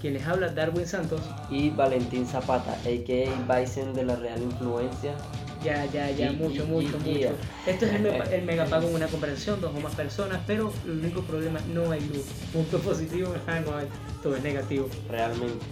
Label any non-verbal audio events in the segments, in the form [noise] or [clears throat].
Quien les habla, Darwin Santos. Y Valentín Zapata, a.k.a. Bison de la Real Influencia. Ya, ya, ya, Y- mucho, y- mucho, y- mucho. Esto es el, [laughs] el megapago en una conversación, dos o más personas, pero el único problema, no hay luz. Punto positivo, [laughs] no hay, todo es negativo. Realmente.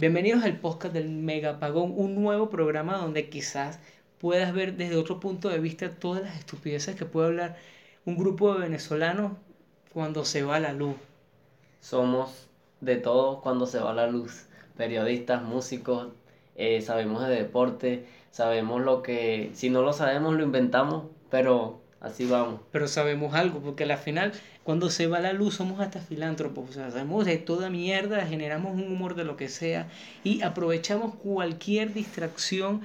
Bienvenidos al podcast del Megapagón, un nuevo programa donde quizás puedas ver desde otro punto de vista todas las estupideces que puede hablar un grupo de venezolanos cuando se va la luz. Somos de todo cuando se va la luz. Periodistas, músicos, eh, sabemos de deporte, sabemos lo que... Si no lo sabemos, lo inventamos, pero así vamos. Pero sabemos algo, porque al final, cuando se va la luz, somos hasta filántropos. O sea, sabemos de toda mierda, generamos un humor de lo que sea y aprovechamos cualquier distracción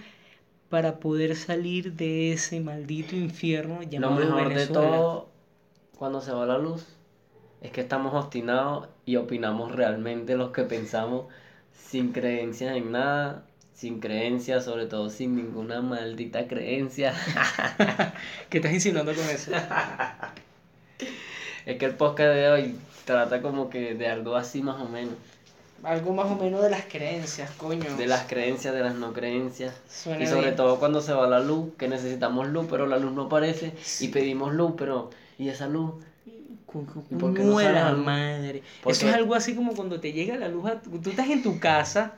para poder salir de ese maldito infierno Lo llamado mejor de Venezuela. todo cuando se va la luz es que estamos obstinados y opinamos realmente lo que pensamos sin creencias en nada, sin creencias, sobre todo sin ninguna maldita creencia. [laughs] ¿Qué estás insinuando con eso? [laughs] Es que el podcast de hoy trata como que de algo así más o menos. Algo más o menos de las creencias, coño. De las creencias, de las no creencias. Suena Y sobre bien. todo cuando se va la luz, que necesitamos luz, pero la luz no aparece. Y pedimos luz, pero... ¿Y esa luz? ¿Y por qué no sale la madre. ¿Por Eso qué? es algo así como cuando te llega la luz. a tu- tú estás en tu casa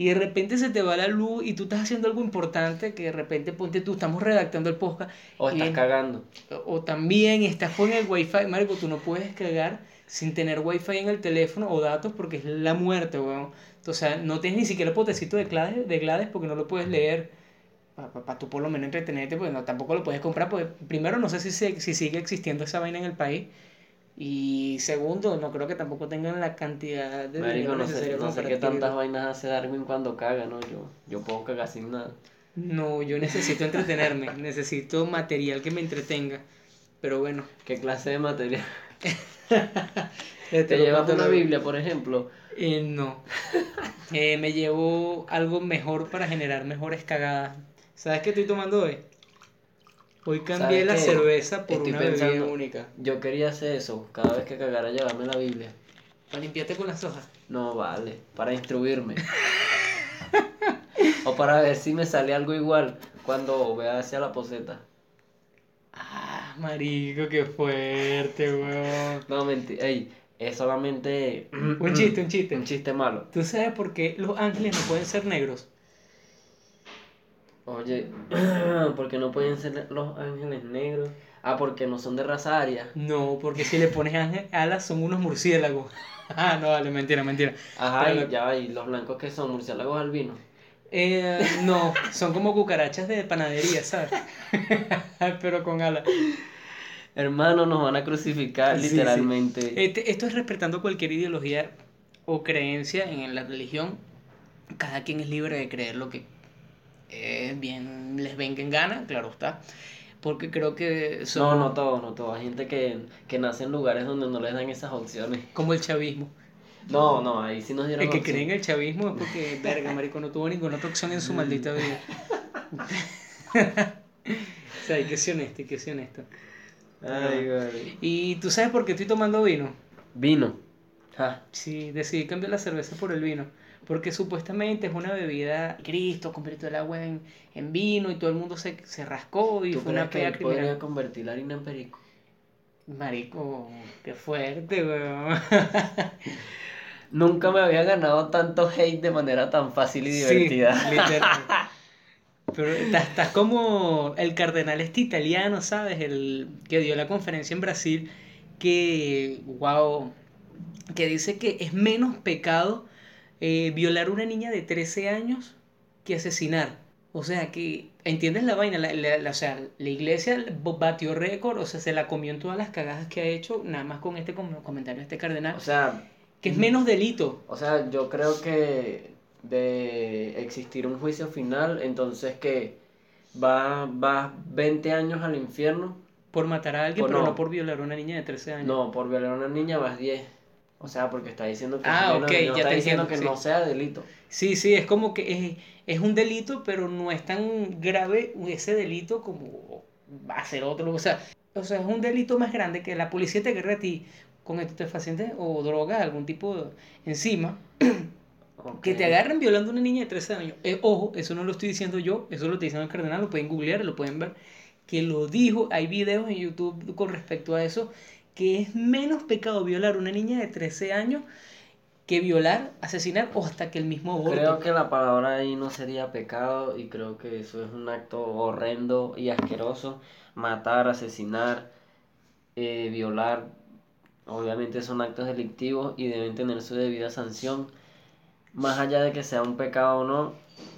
y de repente se te va la luz y tú estás haciendo algo importante que de repente ponte tú, estamos redactando el podcast. O estás cagando. o, o también estás con el wifi. Marco, tú no puedes cagar sin tener wifi en el teléfono o datos porque es la muerte, weón. O sea, no tienes ni siquiera el potecito de claves, de Glades porque no lo puedes leer. Para tú por lo menos entretenerte, pues no, tampoco lo puedes comprar. Porque primero, no sé si, se- si sigue existiendo esa vaina en el país. Y segundo, no creo que tampoco tengan la cantidad de Marico, dinero no sé, no sé qué tantas vainas hace Darwin cuando caga, ¿no? Yo, yo puedo cagar sin nada. No, yo necesito entretenerme, [laughs] necesito material que me entretenga. Pero bueno, ¿Qué clase de material? [laughs] te ¿Te lo llevas una. Biblia, por ejemplo? Eh, no. [laughs] Eh, me llevo algo mejor para generar mejores cagadas. ¿Sabes qué estoy tomando hoy? Hoy cambié ¿Sabes la qué? cerveza por Estoy una bebida pensando- única. Yo quería hacer eso, cada vez que cagara llevarme la Biblia. Para limpiarte con las hojas. No vale, para instruirme. o para ver si me sale algo igual cuando vea hacia la poseta. Ah, marico, qué fuerte, weón. No, mentira, ey, es solamente Un chiste, un chiste. un chiste malo. ¿Tú sabes por qué los ángeles no pueden ser negros? Oye, [clears throat] porque no pueden ser los ángeles negros. Ah, porque no son de raza aria. No, porque si le pones ángel- alas son unos murciélagos. [laughs] Ah, no, vale, mentira, mentira. Ajá, Pero- y ya y los blancos que son murciélagos albinos. Eh, no, son como cucarachas de panadería, ¿sabes? [laughs] Pero con alas. Hermano, nos van a crucificar Sí, sí. literalmente. Este- esto es respetando cualquier ideología o creencia en la religión. Cada quien es libre de creer lo que eh, bien les venga en gana, claro está. Porque creo que son No, no todos, no todos. Hay gente que, que nace en lugares donde no les dan esas opciones. como el chavismo. No, no, ahí sí nos dieron El que cree en el chavismo es porque, verga, marico, no tuvo ninguna otra opción en su [laughs] maldita vida. [laughs] o sea, hay que ser honesto, hay que ser honesto. Ay, güey. ¿Y tú sabes por qué estoy tomando vino? Vino. Ja. Sí, decidí cambiar la cerveza por el vino. Porque supuestamente es una bebida. Cristo convirtió el agua en, en vino y todo el mundo se, se rascó y ¿Tú fue crees una que él podría convertir la harina en perico? Marico, qué fuerte, weón. [laughs] Nunca me había ganado tanto hate de manera tan fácil y Sí, divertida. literal. [laughs] Pero estás, estás como el cardenal este italiano, ¿sabes? El que dio la conferencia en Brasil, que, wow, que dice que es menos pecado eh, violar a una niña de 13 años que asesinar. O sea, que, ¿entiendes la vaina? La, la- la- o sea, la iglesia batió récord, o sea, se la comió en todas las cagadas que ha hecho, nada más con este com- comentario de este cardenal, O sea, que es menos delito. o sea, yo creo que de existir un juicio final, entonces que va, va 20 años al infierno. Por matar a alguien, Por pero no. no por violar a una niña de 13 años. No, por violar a una niña vas 10. O sea, porque está diciendo que, Ah, es menos- ok, no ya está diciendo entiendo, que sí. no sea delito. Sí, sí, es como que es, es un delito, pero no es tan grave ese delito como va a ser otro. O sea, o sea, es un delito más grande que la policía te agarre a ti con estupefacientes o drogas, algún tipo de, encima, [clears throat] que te agarren violando a una niña de 13 años. Eh, ojo, eso no lo estoy diciendo yo, eso lo está diciendo el cardenal, lo pueden googlear, lo pueden ver, que lo dijo, hay videos en YouTube con respecto a eso, que es menos pecado violar a una niña de 13 años que violar, asesinar o hasta que el mismo aborto. Creo que la palabra ahí no sería pecado y creo que eso es un acto horrendo y asqueroso. Matar, asesinar, eh, violar, obviamente son actos delictivos y deben tener su debida sanción. Más allá de que sea un pecado o no,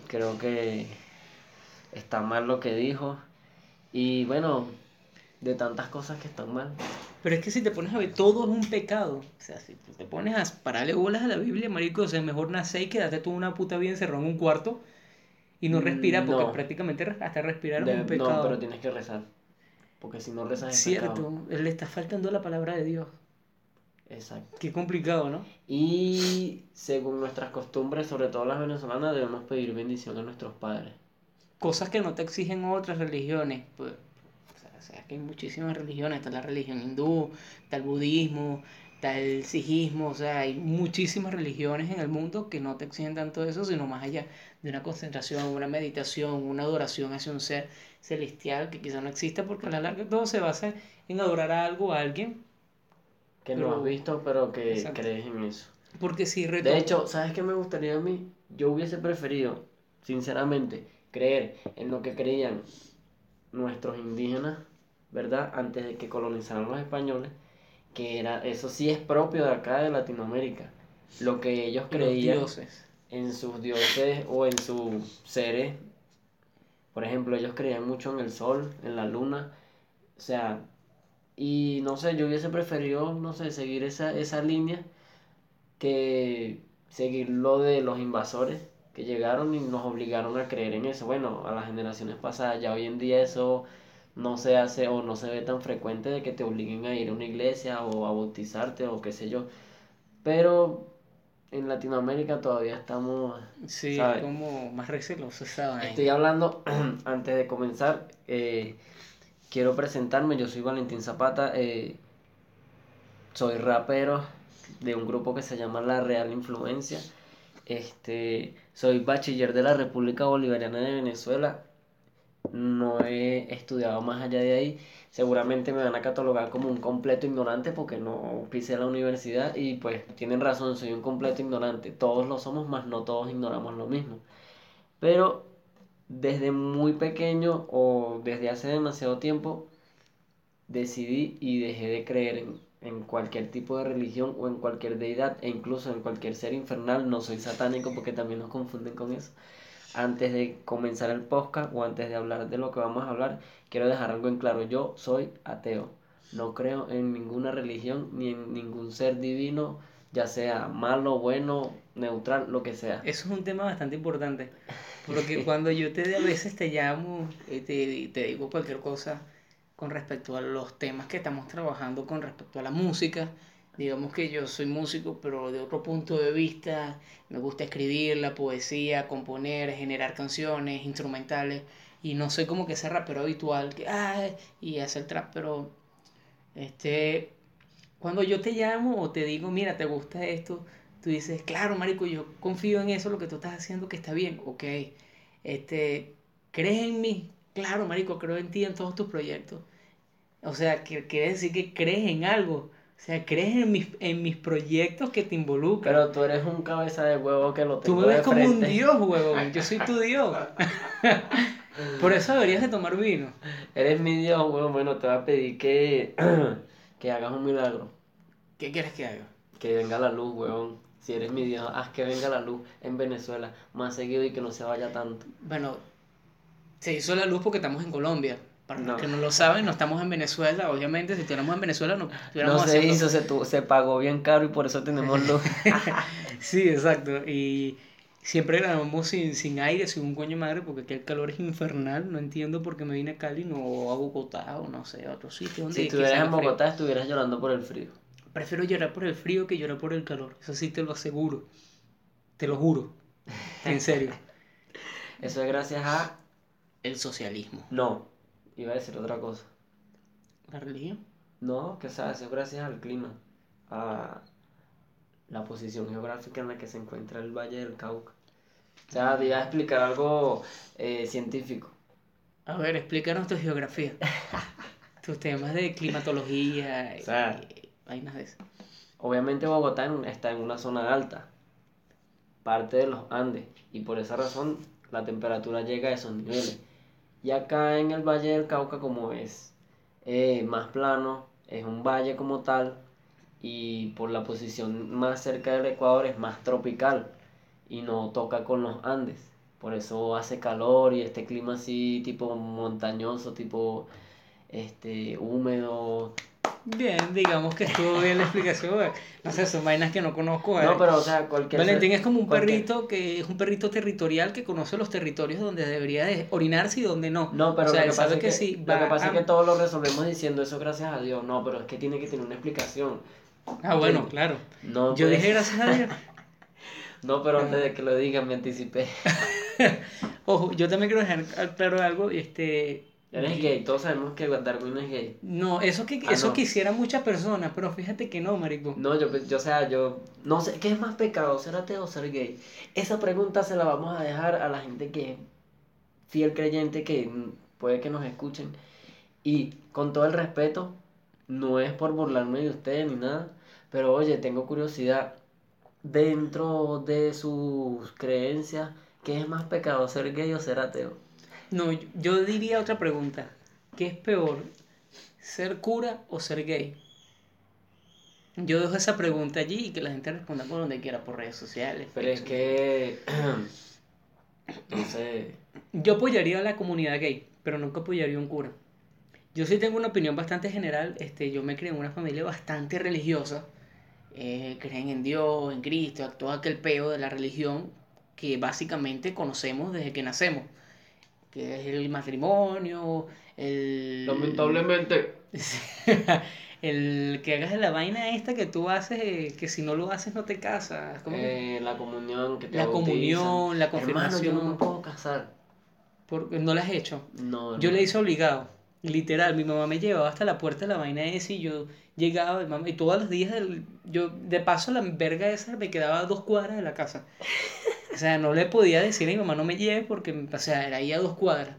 creo que está mal lo que dijo. Y bueno, de tantas cosas que están mal. Pero es que si te pones a ver, todo es un pecado. O sea, si te pones a pararle bolas a la Biblia, marico, o sea, mejor nacer y quedarte tú una puta vida encerrado en un cuarto y no Mm, respirar, porque no. prácticamente hasta respirar De- es un pecado. no, pero tienes que rezar. Porque si no rezas es Cierto, pecado. le está faltando la palabra de Dios. Exacto. Qué complicado, ¿no? Y según nuestras costumbres, sobre todo las venezolanas, debemos pedir bendición a nuestros padres. Cosas que no te exigen otras religiones. Pues, o sea, que hay muchísimas religiones. Está la religión hindú, está el budismo, está el sijismo. O sea, hay muchísimas religiones en el mundo que no te exigen tanto eso, sino más allá de una concentración, una meditación, una adoración hacia un ser celestial que quizá no exista, porque a la larga todo se basa en adorar a algo, a alguien. Que Pero- no has visto, pero que Exacto. crees en eso. Porque si. De hecho, ¿sabes qué me gustaría a mí? Yo hubiese preferido, sinceramente, creer en lo que creían nuestros indígenas, ¿verdad? Antes de que colonizaran los españoles, que era, eso sí es propio de acá de Latinoamérica. Lo que ellos los creían dioses. en sus dioses o en sus seres. Por ejemplo, ellos creían mucho en el sol, en la luna. O sea, y no sé, yo hubiese preferido, no sé, seguir esa, esa línea que seguir lo de los invasores que llegaron y nos obligaron a creer en eso. Bueno, a las generaciones pasadas, ya hoy en día eso no se hace o no se ve tan frecuente de que te obliguen a ir a una iglesia o a bautizarte o qué sé yo. Pero en Latinoamérica todavía estamos Sí, como más receloso esa vaina. Estoy hablando, [clears throat] antes de comenzar, eh, quiero presentarme, yo soy Valentín Zapata, eh, soy rapero de un grupo que se llama La Real Influencia, este, soy bachiller de la República Bolivariana de Venezuela, no he estudiado más allá de ahí, seguramente me van a catalogar como un completo ignorante porque no pisé la universidad y pues tienen razón, soy un completo ignorante, todos lo somos, más no todos ignoramos lo mismo. Pero desde muy pequeño o desde hace demasiado tiempo decidí y dejé de creer en, en cualquier tipo de religión o en cualquier deidad e incluso en cualquier ser infernal. No soy satánico porque también nos confunden con eso. Antes de comenzar el podcast o antes de hablar de lo que vamos a hablar, quiero dejar algo en claro. Yo soy ateo. No creo en ninguna religión ni en ningún ser divino, ya sea malo, bueno, neutral, lo que sea. Eso es un tema bastante importante. Porque [laughs] cuando yo te a veces te llamo y te, te digo cualquier cosa con respecto a los temas que estamos trabajando con respecto a la música, digamos que yo soy músico, pero de otro punto de vista, me gusta escribir la poesía, componer, generar canciones, instrumentales, y no soy como que ese rapero habitual que, ay, y hacer trap, pero este, cuando yo te llamo o te digo, mira, ¿te gusta esto? Tú dices, claro, marico, yo confío en eso, lo que tú estás haciendo que está bien, ok. Este, ¿crees en mí? Claro, marico, creo en ti, en todos tus proyectos. O sea, quiere decir que crees en algo. O sea, crees en mis, en mis proyectos que te involucran. Pero tú eres un cabeza de huevo que lo Tú tengo me ves de como un dios, huevón. Yo soy tu dios. [laughs] Por eso deberías de tomar vino. Eres mi Dios, huevón. Bueno, te voy a pedir que, [clears throat] que hagas un milagro. ¿Qué quieres que haga? Que venga la luz, huevón. Si eres mi Dios, haz que venga la luz en Venezuela más seguido y que no se vaya tanto. Bueno, se hizo la luz porque estamos en Colombia. Para los No. que no lo saben, no estamos en Venezuela. Obviamente, si estuviéramos en Venezuela, no No estuviéramos se haciendo- hizo, se, tu- se pagó bien caro y por eso tenemos [laughs] luz. Sí, exacto. Y siempre grabamos sin, sin aire, sin un coño madre, porque aquí el calor es infernal. No entiendo por qué me vine a Cali, no a Bogotá o no sé, a otro sitio. Donde si estuvieras en. Bogotá, estuvieras llorando por el frío. Prefiero llorar por el frío que llorar por el calor. Eso sí te lo aseguro. Te lo juro. En serio. [laughs] Eso es gracias a... El socialismo. No, iba a decir otra cosa. La religión. No, que eso es gracias al clima, a la posición geográfica en la que se encuentra el Valle del Cauca. O sea, te iba a explicar algo eh, científico. A ver, explícanos tu geografía. [laughs] Tus temas de climatología y, O sea. y vainas de eso. Obviamente Bogotá en- está en una zona alta, parte de los Andes, y por esa razón la temperatura llega a esos niveles. Y acá en el Valle del Cauca, como es eh, más plano, es un valle como tal, y por la posición más cerca del Ecuador es más tropical, y no toca con los Andes. Por eso hace calor y este clima así tipo montañoso, tipo este húmedo, Bien, digamos que estuvo bien la explicación. güey. No sé, son vainas que no conozco. güey. No, pero o sea, cualquier... Valentín es como un cualquier- perrito que es un perrito territorial que conoce los territorios donde debería de orinarse y donde no. No, pero o sea, lo que pasa, que, es que, sí lo que, pasa es a- que todo lo resolvemos diciendo eso gracias a Dios. No, pero es que tiene que tener una explicación. Ah, bueno, claro. No, Yo pues- dije gracias a Dios. [laughs] No, pero antes de que lo digan me anticipé. [laughs] Ojo, yo también quiero dejar claro algo. Este, Eres gay, todos sabemos que Darwin es gay. No, eso que Ah, eso no. quisieran muchas personas, pero fíjate que no, marico. No, yo, yo, o sea, yo no sé, ¿qué es más pecado, ser ateo o ser gay? Esa pregunta se la vamos a dejar a la gente que es fiel creyente, que puede que nos escuchen. Y con todo el respeto, no es por burlarme de ustedes ni nada, pero oye, tengo curiosidad, dentro de sus creencias, ¿qué es más pecado, ser gay o ser ateo? No, yo- diría otra pregunta. ¿Qué es peor? ¿Ser cura o ser gay? Yo dejo esa pregunta allí y que la gente responda por donde quiera, por redes sociales. Pero es que, [clears throat] no sé, Yo apoyaría a la comunidad gay, pero nunca apoyaría a un cura. Yo sí tengo una opinión bastante general. Este, yo me crié en una familia bastante religiosa. Eh, creen en Dios, en Cristo, todo aquel peo de la religión que básicamente conocemos desde que nacemos. Que es el matrimonio, el... lamentablemente, [laughs] el que hagas la vaina esta que tú haces, eh, que si no lo haces no te casas. ¿Cómo eh, la comunión, que te La bautizan. comunión, la Hermano, yo no confirmación. me puedo casar. Porque no la has hecho. No, Yo no. le hice obligado. Literal, mi mamá me llevaba hasta la puerta de la vaina esa y yo llegaba, y, mamá, y todos los días, del- yo de paso la verga esa me quedaba a dos cuadras de la casa. O sea, no le podía decir a mi mamá no me lleve porque, o sea, era ahí a dos cuadras.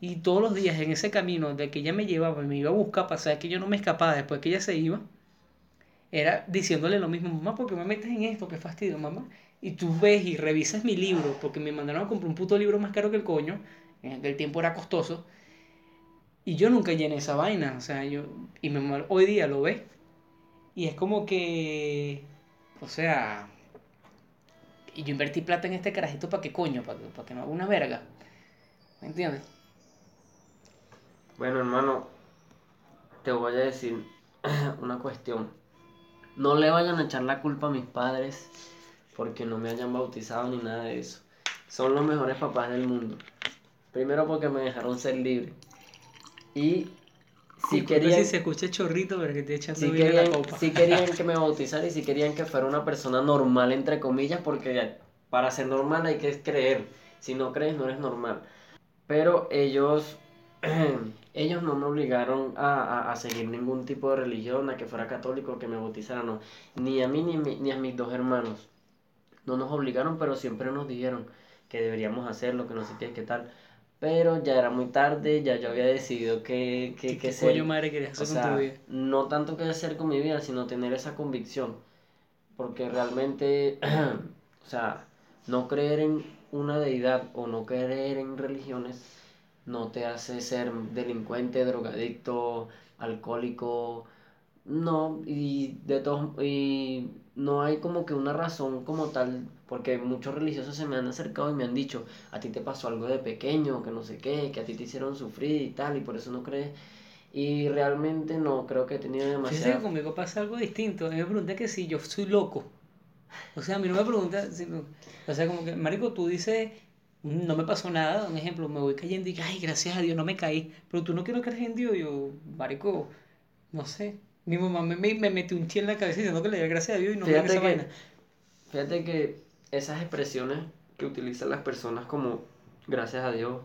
Y todos los días en ese camino de que ella me llevaba me iba a buscar para saber que yo no me escapaba después que ella se iba, era diciéndole lo mismo, mamá, ¿por qué me metes en esto? Qué fastidio, mamá. Y tú ves y revisas mi libro, porque me mandaron a comprar un puto libro más caro que el coño, en aquel tiempo era costoso. Y yo nunca llené esa vaina, o sea, yo, y mi mamá hoy día lo ve. Y es como que, o sea, y yo invertí plata en este carajito para qué coño, para que, para que no haga una verga. ¿Me entiendes? Bueno, hermano, te voy a decir [clears throat] una cuestión. No le vayan a echar la culpa a mis padres porque no me hayan bautizado ni nada de eso. Son los mejores papás del mundo. Primero porque me dejaron ser libre. Y si Disculpe querían, si se escucha chorrito, pero que echando si bien la querían, copa. si querían [laughs] que me bautizara y si querían que fuera una persona normal, entre comillas, porque para ser normal hay que creer. Si no crees, no eres normal. Pero ellos, [clears throat] ellos no me obligaron a, a- a seguir ningún tipo de religión, a que fuera católico, que me bautizara, no. Ni a mí ni, a mi- ni a mis dos hermanos. No nos obligaron, pero siempre nos dijeron que deberíamos hacerlo, que no sé qué, qué tal. Pero ya era muy tarde, ya yo había decidido que, que, ¿Qué, que qué ser- coño madre querías o hacer con tu vida? no tanto que hacer con mi vida, sino tener esa convicción. Porque realmente, [clears throat] o sea, no creer en una deidad o no creer en religiones no te hace ser delincuente, drogadicto, alcohólico. No, y de todos, y no hay como que una razón como tal, porque muchos religiosos se me han acercado y me han dicho, a ti te pasó algo de pequeño, que no sé qué, que a ti te hicieron sufrir y tal, y por eso no crees. Y realmente no, creo que he tenido Fíjate que demasiado... conmigo pasa algo distinto. A mí me pregunta que si yo soy loco. O sea, a mí no me pregunta. si o sea, como que, Marico, tú dices, "Mm, no me pasó nada. Un ejemplo, me voy cayendo y, ay, gracias a Dios no me caí. Pero tú no quiero creer en Dios. Yo, Marico, no sé. Mi mamá me, me, me metió un chi en la cabeza diciendo que le diera gracias a Dios y no Fíjate esa que, vaina. fíjate que esas expresiones que utilizan las personas como gracias a Dios,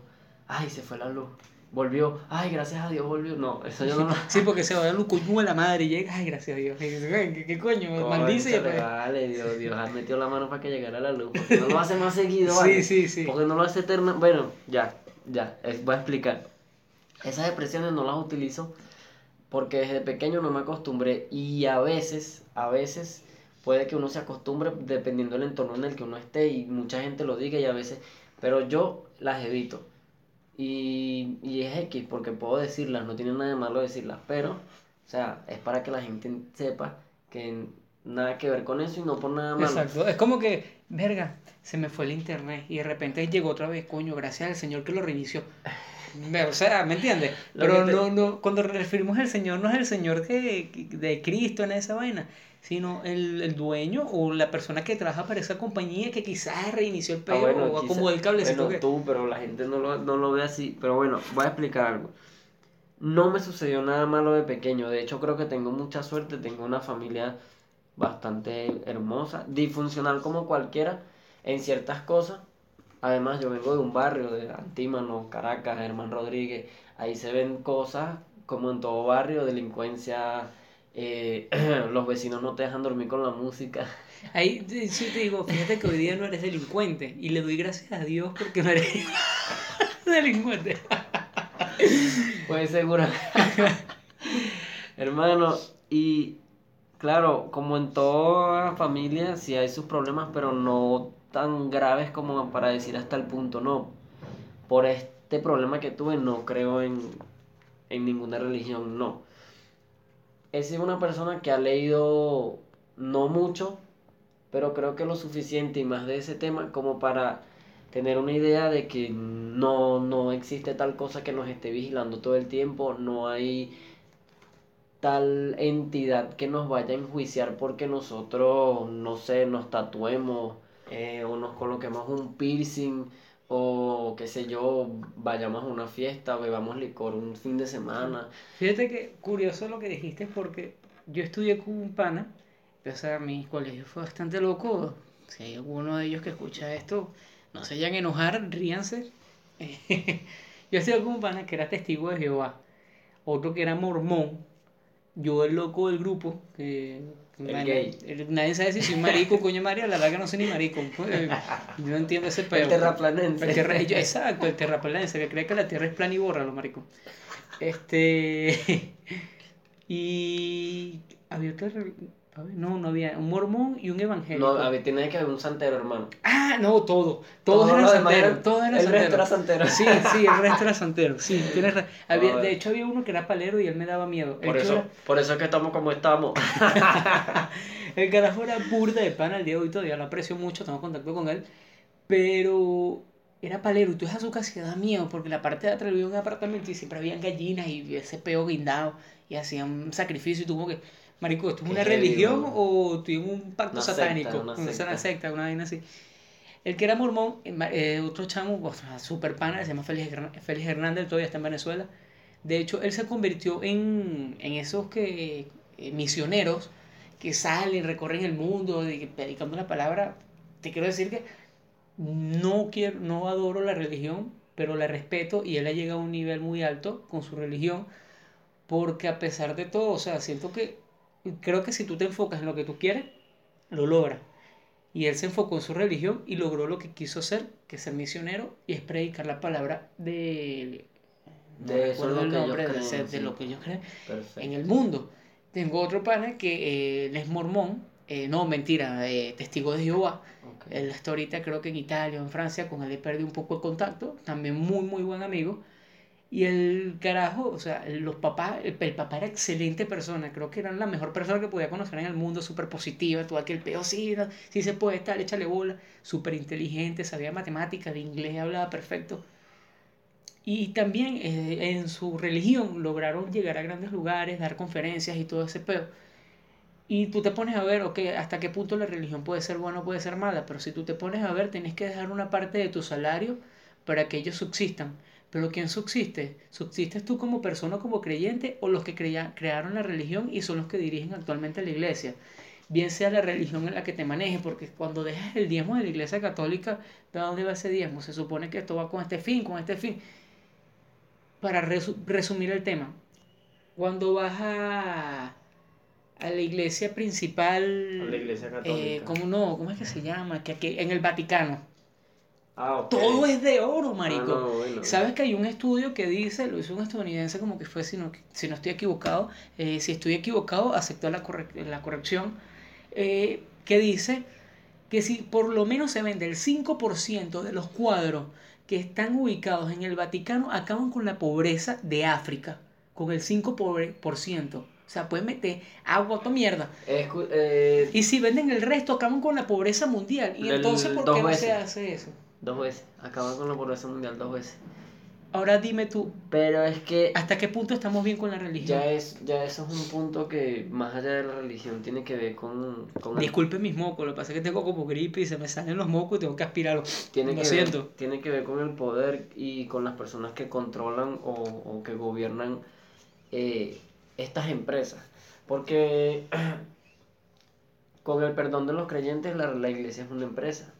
ay, se fue la luz, volvió, ay, gracias a Dios volvió. No, eso yo no lo Sí, porque se va a dar un coño la madre y llega, ay, gracias a Dios. Y dice, "Ven, ¿Qué, qué coño? Maldice y Cónchale, después- Vale, Dios, Dios ha metido la mano para que llegara la luz. Porque no lo hace más seguido, [laughs] Sí, ¿vale? sí, sí. Porque no lo hace eterno. Bueno, ya, ya, voy a explicar. Esas expresiones no las utilizo porque desde pequeño no me acostumbré y a veces, a veces puede que uno se acostumbre dependiendo del entorno en el que uno esté y mucha gente lo diga y a veces, pero yo las evito. Y, y es X porque puedo decirlas, no tiene nada de malo decirlas, pero, o sea, es para que la gente sepa que nada que ver con eso y no por nada malo. Exacto. Es como que, verga, se me fue el internet y de repente llegó otra vez, coño, gracias al Señor que lo reinició. O sea, ¿me entiendes? Pero que te- no, no, cuando referimos al Señor, no es el Señor de, de Cristo en esa vaina, sino el, el dueño o la persona que trabaja para esa compañía que quizás reinició el Ah, peo bueno, o acomodó el cablecito bueno, que... tú, pero la gente no lo, no lo ve así. Pero bueno, voy a explicar algo. No me sucedió nada malo de pequeño. De hecho, creo que tengo mucha suerte. Tengo una familia bastante hermosa, disfuncional como cualquiera en ciertas cosas. Además, yo vengo de un barrio de Antímano, Caracas, Germán Rodríguez. Ahí se ven cosas como en todo barrio, delincuencia. eh, [clears throat] los vecinos no te dejan dormir con la música. Ahí sí te digo, fíjate que hoy día no eres delincuente y le doy gracias a Dios porque no eres [laughs] delincuente. Pues seguro. Hermano, y claro, como en toda familia, sí hay sus problemas, pero no tan graves como para decir hasta el punto no. Por este problema que tuve, no creo en, en ninguna religión, no. Sido una persona que ha leído no mucho, pero creo que lo suficiente y más de ese tema como para tener una idea de que no, no existe tal cosa que nos esté vigilando todo el tiempo, no hay tal entidad que nos vaya a enjuiciar porque nosotros, no sé, nos tatuemos eh, o nos coloquemos un piercing o qué sé yo, vayamos a una fiesta, bebamos licor un fin de semana. Fíjate que curioso lo que dijiste porque yo estudié con un pana, o sea, mi colegio fue bastante loco. Si hay alguno de ellos que escucha esto, no se vayan a enojar, ríanse. [laughs] yo estudié con un pana que era testigo de Jehová, otro que era mormón, yo el loco del grupo, que El nadie, gay. el- nadie sabe si soy marico, coño María, la que no soy ni marico. Yo no entiendo ese El peo. terraplanense. El terra- yo- exacto, el terraplanense, que cree que la tierra es plana y bórralo, marico. Este. [laughs] y. Había otra. No, no había. Un mormón y un evangélico. No, a ver, tiene que haber un santero, hermano. Ah, no, todo. Todos Todo eran santeros. era- Todos eran el resto era santeros. santero. Sí, sí, el resto era santero. Sí, tienes razón. [laughs] Había- de hecho, había uno que era palero y él me daba miedo. Por el, eso, por eso es que estamos como estamos. [laughs] el carajo era burda de pana el día de hoy, todavía lo aprecio mucho, tengo contacto con él. Pero era palero y tú a su casa da miedo porque la parte de atrás había un apartamento y siempre habían gallinas y ese peo guindado y hacían sacrificio y como que, marico, ¿esto es una religión o en un pacto Una secta, satánico? una Una secta. secta, una vaina así. El que era mormón, eh, eh, otro chamo, super pana, se llama Félix, Félix Hernández, todavía está en Venezuela. De hecho, él se convirtió en, en esos que eh, misioneros que salen, recorren el mundo, de- predicando la palabra. Te quiero decir que no quiero, no adoro la religión, pero la respeto y él ha llegado a un nivel muy alto con su religión, porque a pesar de todo, o sea, siento que creo que si tú te enfocas en lo que tú quieres, lo logras. Y él se enfocó en su religión y logró lo que quiso hacer, que es ser misionero y es predicar la palabra de, no De eso lo el que ellos nombre, de, creen, ser- de sí. lo que ellos creen Perfecto. en el mundo. Tengo otro pana que eh, él es mormón, eh, no, mentira, eh, testigo de Jehová. Ok. Él está ahorita creo que en Italia o en Francia, con él he perdido un poco el contacto, también muy, muy buen amigo. Y el carajo, o sea, los papás, el, papá era excelente persona, creo que era la mejor persona que podía conocer en el mundo, súper positiva, todo aquel peo, sí, sí se puede estar, échale bola, súper inteligente, sabía matemáticas, de inglés hablaba perfecto. Y también eh, en su religión lograron llegar a grandes lugares, dar conferencias y todo ese peo. Y tú te pones a ver, ok, hasta qué punto la religión puede ser buena o puede ser mala, pero si tú te pones a ver, tienes que dejar una parte de tu salario para que ellos subsistan. Pero ¿quién subsiste? ¿Subsistes tú como persona, como creyente, o los que crearon la religión y son los que dirigen actualmente la iglesia? Bien sea la religión en la que te manejes, porque cuando dejas el diezmo de la iglesia católica, ¿de dónde va ese diezmo? Se supone que esto va con este fin, con este fin. Para resumir el tema, cuando vas a, a la iglesia principal. A la iglesia católica. Eh, ¿Cómo no? ¿Cómo es que se llama? Que aquí, en el Vaticano. Ah, Todo es de oro, marico. Ah, no, bueno. ¿Sabes que hay un estudio que dice, lo hizo un estadounidense como que fue, si no, si no estoy equivocado, eh, si estoy equivocado, aceptó la, la corrección, eh, que dice que si por lo menos se vende el 5% de los cuadros que están ubicados en el Vaticano, acaban con la pobreza de África, con el 5%. O sea, pueden meter agua o mierda. eh, Y si venden el resto, acaban con la pobreza mundial. ¿Y entonces por qué no veces. se hace eso? Dos veces. Acaban con la pobreza mundial dos veces. Ahora dime tú, Pero es que ¿hasta qué punto estamos bien con la religión? ya es ya eso es un punto que más allá de la religión tiene que ver con, con el- Disculpe mis mocos, lo que pasa es que tengo como gripe y se me salen los mocos y tengo que aspirarlo. tiene Lo que siento. ver, tiene que ver con el poder y con las personas que controlan o, o que gobiernan eh, estas empresas. Porque [clears throat] con el perdón de los creyentes, la, la iglesia es una empresa.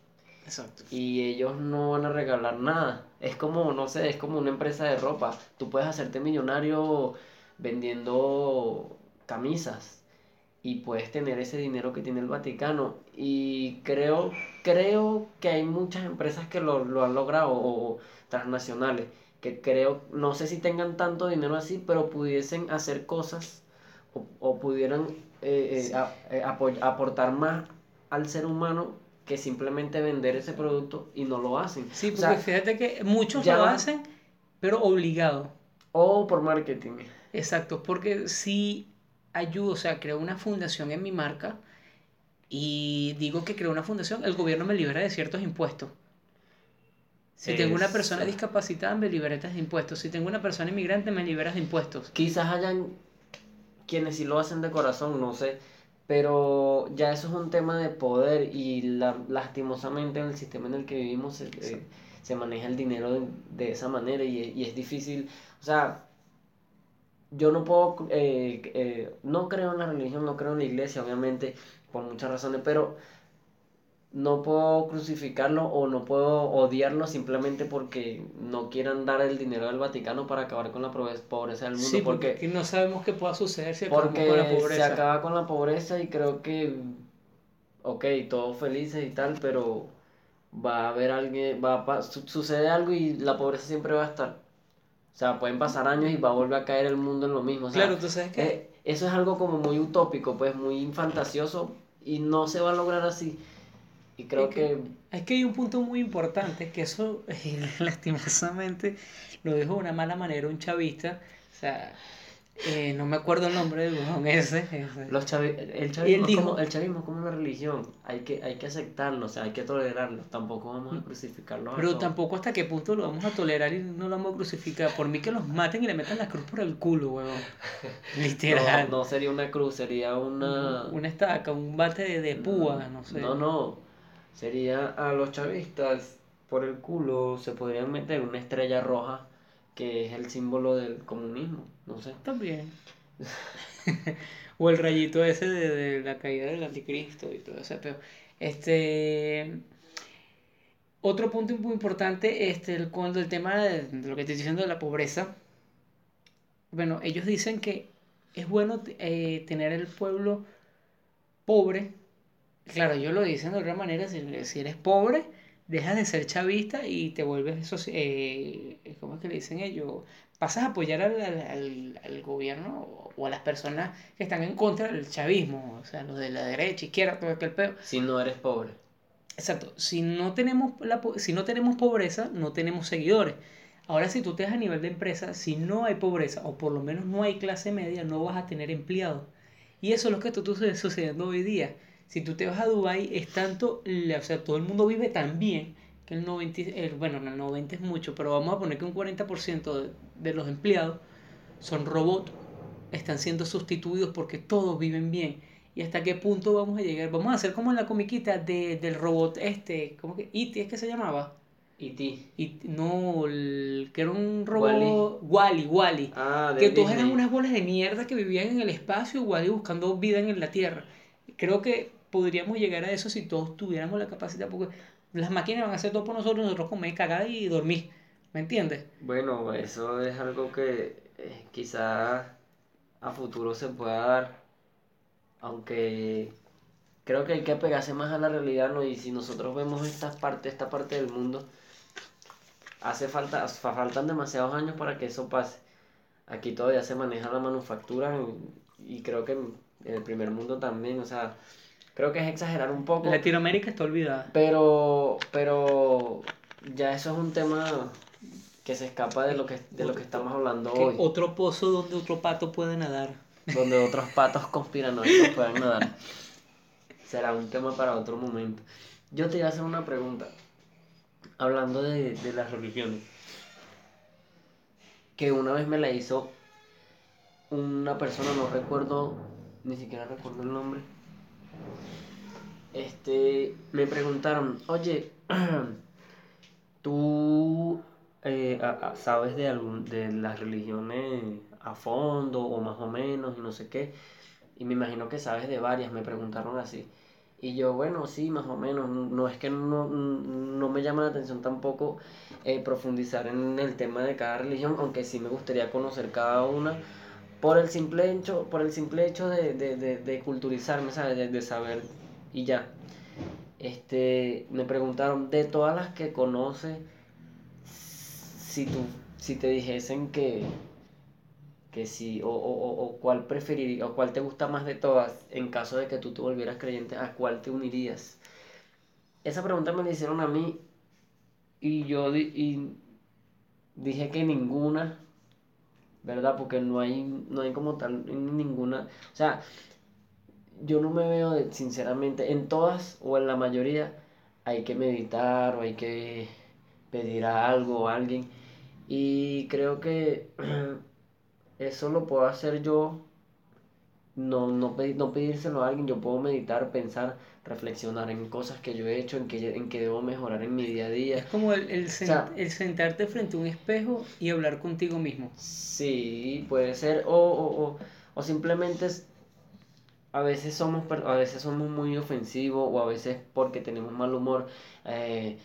Exacto. y ellos no van a regalar nada. Es como, no sé, es como una empresa de ropa. Tú puedes hacerte millonario vendiendo camisas y puedes tener ese dinero que tiene el Vaticano. Y creo, creo que hay muchas empresas que lo, lo han logrado, o transnacionales, que creo, no sé si tengan tanto dinero así, pero pudiesen hacer cosas o, o pudieran eh, eh, a- eh, aportar más al ser humano que simplemente vender ese producto y no lo hacen. Sí, O porque sea, fíjate que muchos ya lo hacen, pero obligado. o por marketing. Exacto, porque si ayudo, o sea, creo una fundación en mi marca y digo que creo una fundación, el gobierno me libera de ciertos impuestos. Si tengo una persona discapacitada, me liberas de impuestos. Si tengo una persona inmigrante, me liberas de impuestos. Quizás hayan quienes sí lo hacen de corazón, no sé, pero ya eso es un tema de poder y la- lastimosamente en el sistema en el que vivimos se, eh, se maneja el dinero de, de esa manera y, es- y es difícil, o sea, yo no puedo, eh, eh, no creo en la religión, no creo en la iglesia, obviamente, por muchas razones, pero no puedo crucificarlo o no puedo odiarlo simplemente porque no quieran dar el dinero del Vaticano para acabar con la pobreza del mundo, Sí, porque porque no sabemos qué pueda suceder si acabamos con la se pobreza. acaba con la pobreza y creo que, ok, todos felices y tal, pero va a haber alguien, va a sucede algo y la pobreza siempre va a estar. O sea, pueden pasar años y va a volver a caer el mundo en lo mismo. O sea, Claro, tú sabes que eh, eso es algo como muy utópico, pues muy fantasioso y no se va a lograr así. Y creo Es que, que- Es que hay un punto muy importante que eso, eh, [laughs] lastimosamente, lo dijo de una mala manera un chavista. O sea, eh, no me acuerdo el nombre del huevón ese. ese. los chavi- el, chavismo dijo- como, el chavismo es como una religión, hay que, hay que aceptarlo, o sea, hay que tolerarlo, tampoco vamos a crucificarlo. a Pero tampoco hasta qué punto lo vamos a tolerar y no lo vamos a crucificar. Por mí que los maten y le metan la cruz por el culo, huevón. [laughs] Literal. No, no sería una cruz, sería una... Una estaca, un bate de, de púa, no sé. No, no. Sería a los chavistas por el culo se podrían meter una estrella roja que es el símbolo del comunismo, no sé. También. [laughs] o el rayito ese de, de la caída del anticristo y todo ese peor. Este. Otro punto muy importante, este, el- cuando el tema de, de lo que estoy diciendo de la pobreza. Bueno, ellos dicen que es bueno eh, tener el pueblo pobre. Claro, ellos lo dicen de otra manera. Si, si eres pobre, dejas de ser chavista y te vuelves. eh, ¿Cómo es que le dicen ellos? pasas a apoyar al, al- al- gobierno o, a las personas que están en contra del chavismo, o sea, los de la derecha, izquierda, todo aquel peo. Si no eres pobre. Exacto, si no tenemos la, si no tenemos pobreza, no tenemos seguidores. Ahora, si tú te das a nivel de empresa, si no hay pobreza, o por lo menos no hay clase media, no vas a tener empleados. Y eso es lo que está sucediendo hoy día. Si tú te vas a Dubai es tanto, o sea, todo el mundo vive tan bien que el 90, y- el- bueno, no, el 90 es mucho, pero vamos a poner que un 40% de, de los empleados son robots, están siendo sustituidos porque todos viven bien. ¿Y hasta qué punto vamos a llegar? Vamos a hacer como en la comiquita de, del robot este, ¿cómo que? E.T. es que se llamaba. ¿Y ti? Y no, el- que era un robot. Wally, Wally. Ah, que todos eran unas bolas de mierda que vivían en el espacio, Wally buscando vida en la Tierra. Creo que podríamos llegar a eso si todos tuviéramos la capacidad, porque las máquinas van a hacer todo por nosotros, nosotros comer, cagar y dormir. ¿Me entiendes? Bueno, eso es algo que eh, quizás a futuro se pueda dar, aunque creo que hay que pegarse más a la realidad, ¿no? Y si nosotros vemos esta parte, esta parte del mundo, hace falta, fa- faltan demasiados años para que eso pase. Aquí todavía se maneja la manufactura y creo que en el primer mundo también, o sea, creo que es exagerar un poco. Latinoamérica está olvidada. Pero, pero ya eso es un tema que se escapa de lo que, de lo que estamos hablando hoy, otro pozo donde otro pato puede nadar. donde otros patos conspiranoicos puedan nadar. Será un tema para otro momento. Yo te iba a hacer una pregunta, hablando de, de las religiones, que una vez me la hizo una persona, no recuerdo, ni siquiera recuerdo el nombre. Este, me preguntaron, oye, [clears throat] ¿tú eh, sabes de algún, de las religiones a fondo o más o menos y no sé qué? Y me imagino que sabes de varias, me preguntaron así. Y yo, bueno, sí, más o menos. No es que no, no me llama la atención tampoco eh, profundizar en el tema de cada religión, aunque sí me gustaría conocer cada una por el simple hecho, por el simple hecho de, de, de, de culturizarme, ¿sabes? De, saber y ya. Este, me preguntaron, de todas las que conoces, si tú, si te dijesen que, que sí, o, o, o, o cuál preferirías, o cuál te gusta más de todas, en caso de que tú te volvieras creyente, ¿a cuál te unirías? Esa pregunta me la hicieron a mí y yo di- y dije que ninguna, ¿verdad? Porque no hay, no hay como tal ninguna, o sea, yo no me veo, sinceramente, en todas o en la mayoría hay que meditar o hay que pedir algo o a alguien. Y creo que [clears throat] eso lo puedo hacer yo, no, no, no pedírselo a alguien, yo puedo meditar, pensar, reflexionar en cosas que yo he hecho, en que, en que debo mejorar en mi día a Es día. como el, el, sen- sea- el sentarte frente a un espejo y hablar contigo mismo. Sí, puede ser, o, o, o, o simplemente es- a veces somos, a veces somos muy ofensivos o a veces porque tenemos mal humor, eh,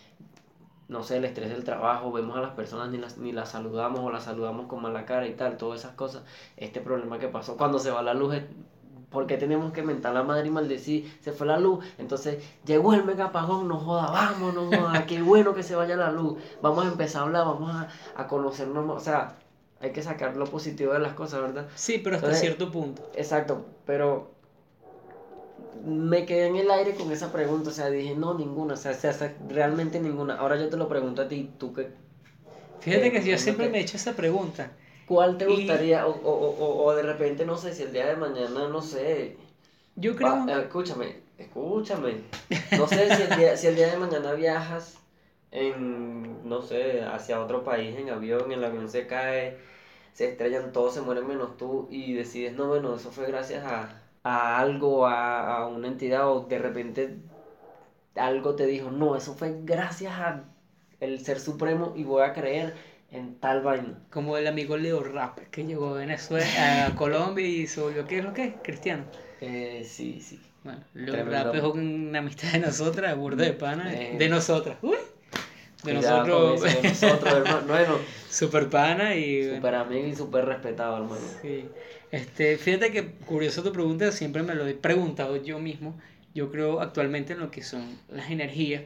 no sé, el estrés del trabajo, vemos a las personas ni las, ni las saludamos o las saludamos con mala cara y tal, todas esas cosas. Este problema que pasó cuando se va la luz, es- ¿por qué tenemos que mentar la madre y maldecir? Se fue la luz, entonces llegó el mega apagón, no joda, vamos, no joda, qué bueno que se vaya la luz, vamos a empezar a hablar, vamos a, a conocernos, más, o sea, hay que sacar lo positivo de las cosas, ¿verdad? Sí, pero hasta Entonces- cierto punto. Exacto, pero me quedé en el aire con esa pregunta, o sea, dije, no, ninguna, o sea, o sea, realmente ninguna. Ahora yo te lo pregunto a ti, ¿tú qué, Fíjate que yo ¿cómo siempre me he hecho esa pregunta. cuál te Y- gustaría, o, o, o, o de repente, no sé, si el día de mañana, no sé, Yo creo... va- eh, escúchame, escúchame, no sé si el, día, si el día de mañana viajas en, no sé, hacia otro país en avión, el avión se cae, se estrellan, todos se mueren menos tú y decides, no, bueno, eso fue gracias a, a algo, a, a una entidad o de repente algo te dijo, no, eso fue gracias a el ser supremo y voy a creer en tal vaina. Como el amigo Leo Rap, que llegó a Venezuela, a [laughs] Colombia y se volvió, ¿qué es lo que es? Cristiano. Eh, sí, sí. Bueno, Leo Tremendo. Rap es una amistad de nosotras, burda de pana, Eh. de nosotras. Uy, de nosotros, eso, de nosotros, hermano. Bueno, [laughs] super pana y... súper amigo y súper respetado, hermano. Sí. Este, fíjate que curioso tu pregunta, siempre me lo he preguntado yo mismo. Yo creo actualmente en lo que son las energías.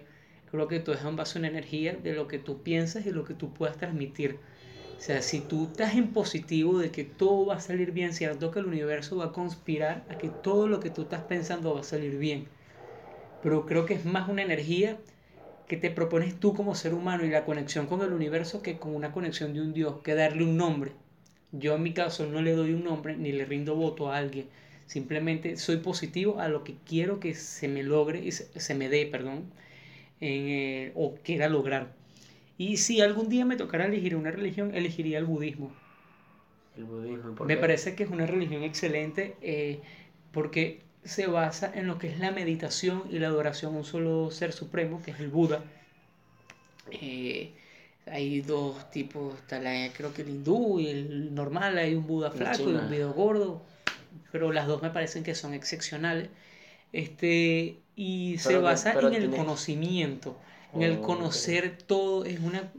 Creo que todo es a una energía de lo que tú piensas y lo que tú puedas transmitir. O sea, si tú estás en positivo de que todo va a salir bien, cierto que el universo va a conspirar a que todo lo que tú estás pensando va a salir bien. Pero creo que es más una energía que te propones tú como ser humano y la conexión con el universo que con una conexión de un Dios, que darle un nombre. Yo en mi caso no le doy un nombre ni le rindo voto a alguien. Simplemente soy positivo a lo que quiero que se me logre y se, me dé, perdón, en, eh, o quiera lograr. Y si algún día me tocara elegir una religión, elegiría el budismo. El budismo, ¿por Me parece que es una religión excelente eh, porque se basa en lo que es la meditación y la adoración a un solo ser supremo, que es el Buda. Eh, hay dos tipos, está la, creo que el hindú y el normal, hay un Buda flaco y un Buda gordo, pero las dos me parecen que son excepcionales. Este, y se basa en el conocimiento, en el conocer todo, es una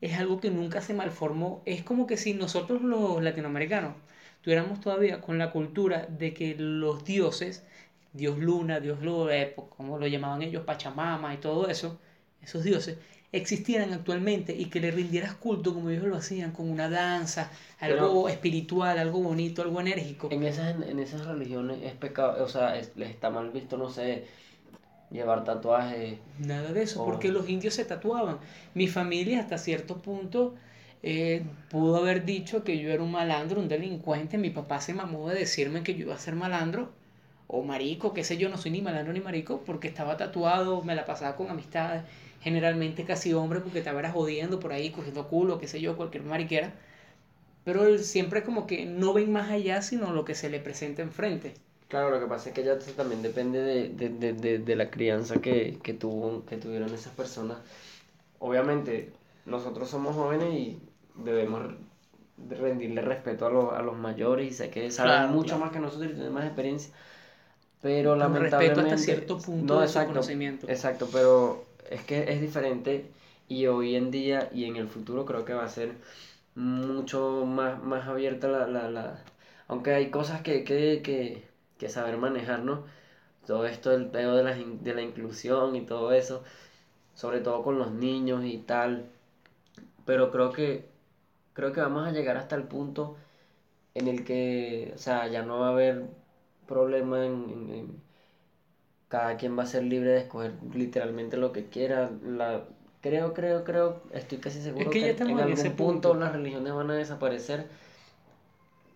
es algo que nunca se malformó, es como que si nosotros los latinoamericanos tuviéramos todavía con la cultura de que los dioses, Dios Luna, Dios Luna, eh, como lo llamaban ellos, Pachamama y todo eso, esos dioses, existieran actualmente y que le rindieras culto como ellos lo hacían, con una danza, algo espiritual, algo bonito, algo enérgico. En esas, en esas religiones es pecado, o sea, les está mal visto, no sé, llevar tatuajes. Nada de eso, porque los indios se tatuaban. Mi familia hasta cierto punto eh, pudo haber dicho que yo era un malandro, un delincuente. Mi papá se mamó de decirme que yo iba a ser malandro o marico, qué sé yo, no soy ni malandro ni marico porque estaba tatuado, me la pasaba con amistades, generalmente casi hombre porque estaba jodiendo por ahí, cogiendo culo, qué sé yo, cualquier mariquera. Pero siempre como que no ven más allá sino lo que se le presenta enfrente. Claro, lo que pasa es que ya también depende de, de, de, de la crianza que, que, tuvo, que tuvieron esas personas. Obviamente, nosotros somos jóvenes y debemos rendirle respeto a los, a los mayores y sé que saben mucho más que nosotros y tienen más experiencia. Pero lamentablemente... Respeto hasta cierto punto no, de exacto, conocimiento. Exacto, pero es que es diferente y hoy en día y en el futuro creo que va a ser mucho más, más abierta la, la, la... Aunque hay cosas que, que, que, que saber manejar, ¿no? Todo esto del pedo de la, de la inclusión y todo eso, sobre todo con los niños y tal. Pero creo que, creo que vamos a llegar hasta el punto en el que, o sea, ya no va a haber problema en, cada quien va a ser libre de escoger literalmente lo que quiera. La, creo, creo, creo, estoy casi seguro que, en algún punto las religiones van a desaparecer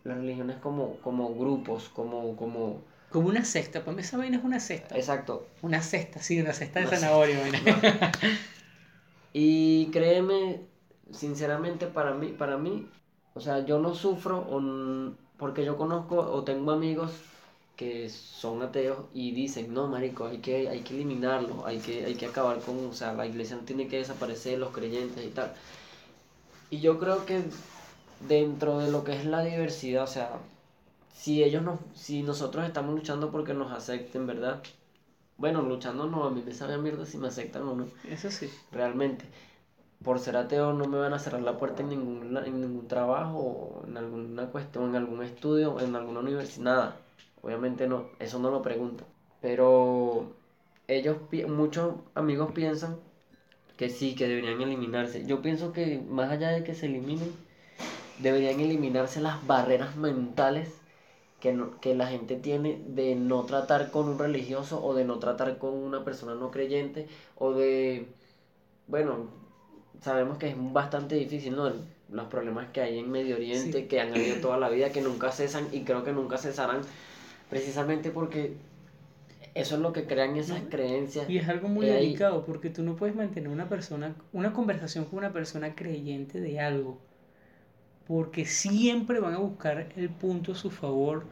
las religiones como, como grupos, como, como... Como una cesta, para mí esa vaina es una cesta. Exacto. Una cesta, sí, una cesta de zanahoria. [laughs] y créeme, sinceramente para mí, para mí, o sea, yo no sufro porque yo conozco o tengo amigos que son ateos y dicen, no, marico, hay que, hay que eliminarlo, hay que, hay que acabar con, o sea, la iglesia no tiene que desaparecer, los creyentes y tal. Y yo creo que dentro de lo que es la diversidad, o sea, si ellos no, si nosotros estamos luchando porque nos acepten, ¿verdad? Bueno, luchando no, a mí me sabe a mierda si me aceptan o no. Eso sí. Realmente. Por ser ateo no me van a cerrar la puerta en ningún, en ningún trabajo, en alguna cuestión, en algún estudio, en alguna universidad, nada. Obviamente no, eso no lo pregunto. Pero ellos, muchos amigos piensan que sí, que deberían eliminarse. Yo pienso que más allá de que se eliminen, deberían eliminarse las barreras mentales que, que la gente tiene de no tratar con un religioso o de no tratar con una persona no creyente o de, bueno, sabemos que es bastante difícil, ¿no? Los problemas que hay en Medio Oriente, que han habido toda la vida, que nunca cesan y creo que nunca cesarán, precisamente porque eso es lo que crean esas creencias. Y es algo muy delicado, porque tú no puedes mantener una persona, una conversación con una persona creyente de algo porque siempre van a buscar el punto a su favor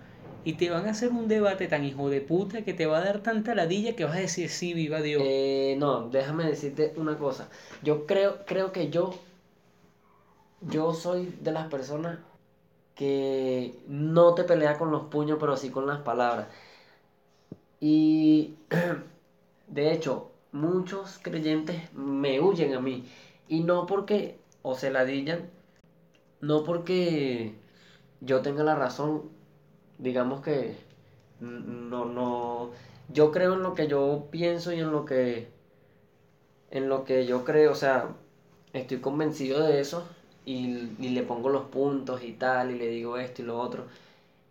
y te van a hacer un debate tan hijo de puta que te va a dar tanta ladilla que vas a decir sí, viva Dios. Eh, no, déjame decirte una cosa. Yo creo, creo que yo, yo soy de las personas que no te pelea con los puños, pero sí con las palabras. Y [clears throat] de hecho, muchos creyentes me huyen a mí. Y no porque o se ladillan no porque yo tenga la razón, digamos que no, no, yo creo en lo que yo pienso y en lo que, en lo que yo creo, o sea, estoy convencido de eso y, le pongo los puntos y tal y le digo esto y lo otro.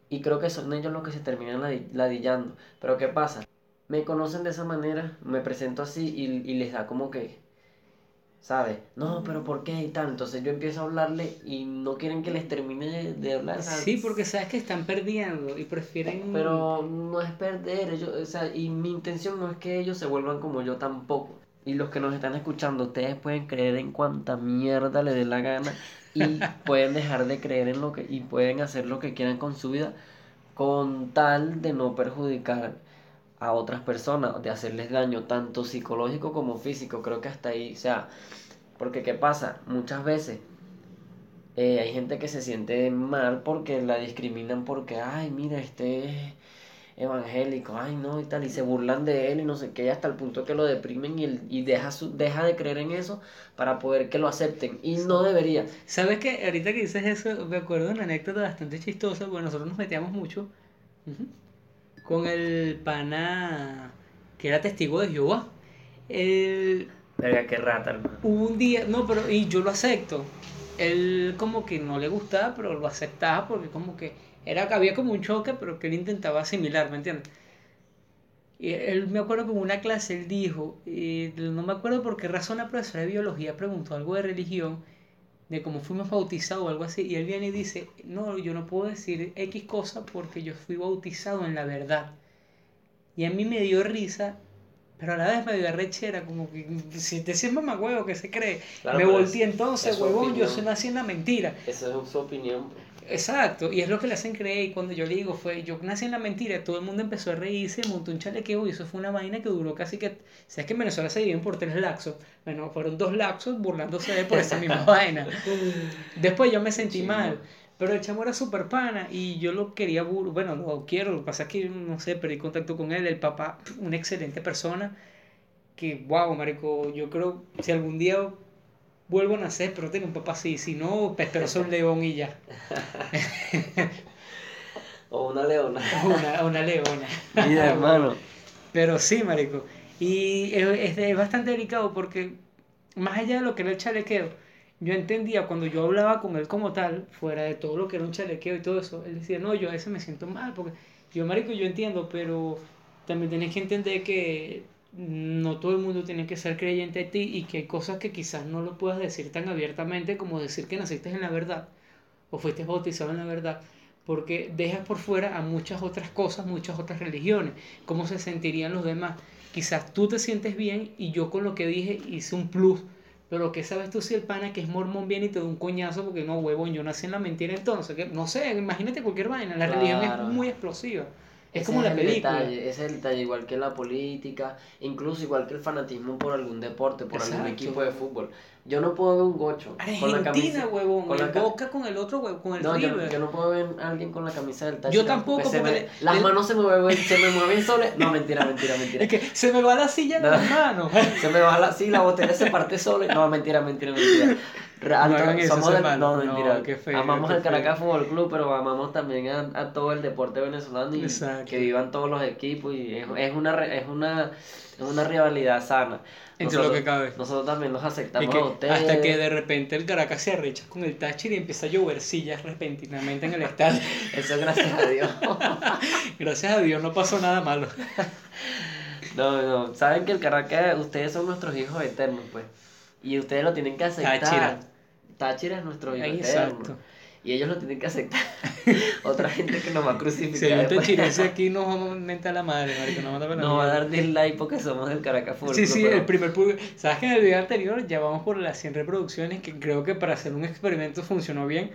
Y creo que son ellos los que se terminan ladillando. Pero ¿qué pasa? Me conocen de esa manera, me presento así y, y les da como que, ¿sabes? No, pero ¿por qué y tal? Entonces yo empiezo a hablarle y no quieren que les termine de hablar. Sí, porque sabes que están perdiendo y prefieren... Pero no es perder, ellos, o sea, y mi intención no es que ellos se vuelvan como yo tampoco. Y los que nos están escuchando, ustedes pueden creer en cuanta mierda le dé la gana y [laughs] pueden dejar de creer en lo que y pueden hacer lo que quieran con su vida con tal de no perjudicar a otras personas, de hacerles daño tanto psicológico como físico. Creo que hasta ahí, o sea, Porque ¿qué pasa? Muchas veces eh, hay gente que se siente mal porque la discriminan porque, ay, mira, este es evangélico, ay, no, y tal, y se burlan de él y no sé qué, hasta el punto que lo deprimen y, él, y deja, su, deja de creer en eso para poder que lo acepten. Y no debería. ¿Sabes qué? Ahorita que dices eso, me acuerdo de una anécdota bastante chistosa, porque nosotros nos metíamos mucho con el pana que era testigo de Jehová. El, Verga, qué rata, hermano. hubo un día, no, pero y yo lo acepto. Él como que no le gustaba, pero lo aceptaba porque como que era había como un choque, pero que él intentaba asimilar, ¿me entiendes? Y él me acuerdo que en una clase él dijo, y no me acuerdo por qué razón la profesora de biología preguntó algo de religión, de cómo fuimos bautizados o algo así, y él viene y dice, no, yo no puedo decir X cosa porque yo fui bautizado en la verdad. Y a mí me dio risa, pero a la vez me dio arrechera, como que si te sientes mamá huevo que se cree. Claro, me volteé es- entonces, huevón, yo soy nací en la mentira. Eso es su opinión. Exacto, y es lo que le hacen creer. Y cuando yo le digo, fue, yo nací en la mentira, todo el mundo empezó a reírse, montó un chalequeo y eso fue una vaina que duró casi que. ¿Sabes que en Venezuela se dividen por tres laxos? Bueno, fueron dos laxos burlándose de por esa misma [laughs] vaina. Después yo me sentí mal. Pero el chamo era súper pana y yo lo quería, bueno, lo quiero, lo que pasa es que, no sé, perdí contacto con él, el papá, una excelente persona, que, wow, marico, yo creo, si algún día vuelvo a nacer, pero tengo un papá así, si no, pero soy un [laughs] león y ya, O una leona. [laughs] una, una leona. Mira, [laughs] hermano. Pero sí, marico. Y es, es- bastante delicado porque, más allá de lo que era el chalequeo, yo entendía cuando yo hablaba con él como tal, fuera de todo lo que era un chalequeo y todo eso, él decía, no, yo a veces me siento mal, porque yo, marico, yo entiendo, pero también tienes que entender que no todo el mundo tiene que ser creyente de ti y que hay cosas que quizás no lo puedas decir tan abiertamente como decir que naciste en la verdad o fuiste bautizado en la verdad, porque dejas por fuera a muchas otras cosas, muchas otras religiones, cómo se sentirían los demás. Quizás tú te sientes bien y yo con lo que dije hice un plus, pero ¿qué sabes tú si el pana que es mormón viene y te da un coñazo porque no, huevón, yo nací en la mentira entonces? que No sé, imagínate cualquier vaina, la religión es muy explosiva. Es Ese como la el película. detalle, ese es el detalle, igual que la política, incluso igual que el fanatismo por algún deporte, por algún equipo de fútbol. Yo no puedo ver un gocho con la Argentina, camisa. huevón, con la Boca con el otro huevón, con el No, yo, River. yo no puedo ver a alguien con la camisa del Táchira. Yo tampoco, se porque me- le- las le- manos se me mueven, se me mueven [laughs] solas. No, mentira, mentira, mentira. Es que se me va la silla de No. las manos. [laughs] Se me baja la, sí, la botella se parte sola. No, mentira, mentira, mentira. Re- No alto- hagan eso, somos del- no, No, mentira. qué feo, amamos qué el Caracas. Fútbol Club, pero amamos también a, a todo el deporte venezolano y Exacto. que vivan todos los equipos y es, es una es una es una rivalidad sana. Entre lo que cabe. Nosotros también los aceptamos que a ustedes. hasta que de repente el Caracas se arrecha con el Táchira y empieza a llover sillas repentinamente en el estadio. [laughs] Eso gracias a Dios. [laughs] Gracias a Dios no pasó nada malo. [laughs] No, no, saben que el Caracas, ustedes son nuestros hijos eternos, pues. Y ustedes lo tienen que aceptar. Táchira. Táchira es nuestro eterno. exacto. Y ellos lo tienen que aceptar. [laughs] Otra gente que nos va a crucificar. Si un tachirense aquí nos vamos a mentar la madre, marico, nos manda Nos va a dar dislike porque somos del Caracas Fútbol Sí, sí, pero- el primer pulgar. ¿Sabes que en el video anterior ya vamos por las 100 reproducciones? Que creo que para hacer un experimento funcionó bien.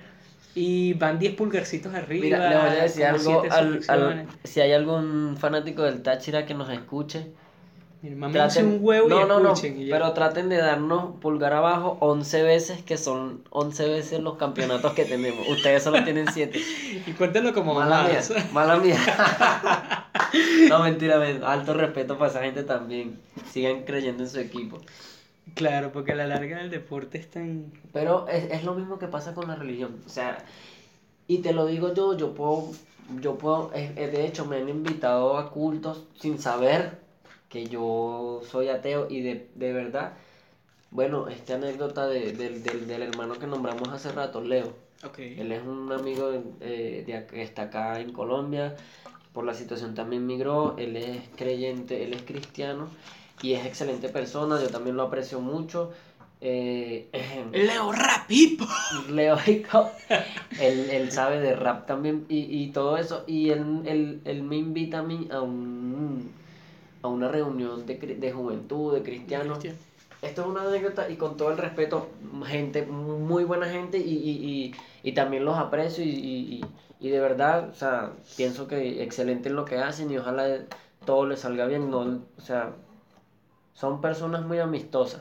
Y van 10 pulgarcitos arriba. Mira, le voy a decir algo al, al- si hay algún fanático del Táchira que nos escuche. Mira, mámense un huevo no, y no, no, escuchen. y ya. pero traten de darnos pulgar abajo 11 veces, que son 11 veces los campeonatos que tenemos. Ustedes solo tienen 7. [laughs] Y cuéntenlo como Mala mía, mala mía. [laughs] no, mentira, men, alto respeto para esa gente también. Sigan creyendo en su equipo. Claro, porque a la larga el deporte es tan... Pero es, es lo mismo que pasa con la religión. O sea, y te lo digo yo, yo puedo, yo puedo, de hecho me han invitado a cultos sin saber que yo soy ateo y de, de verdad, bueno, esta anécdota de- del- del- del hermano que nombramos hace rato, Leo. Ok. Él es un amigo eh, de que está acá en Colombia. Por la situación también migró. Él es creyente, él es cristiano y es excelente persona. Yo también lo aprecio mucho. Eh, Leo Rapipo. Leo [laughs] Hico, él, él sabe de rap también y, y todo eso. Y él, él, él me invita a mí a, un, a una reunión de, de juventud, de cristianos. Esto es una anécdota y con todo el respeto, gente, muy buena gente y, y, y, y también los aprecio y, y, y- y de verdad, o sea, pienso que excelente en lo que hacen y ojalá todo les salga bien, no, o sea, son personas muy amistosas.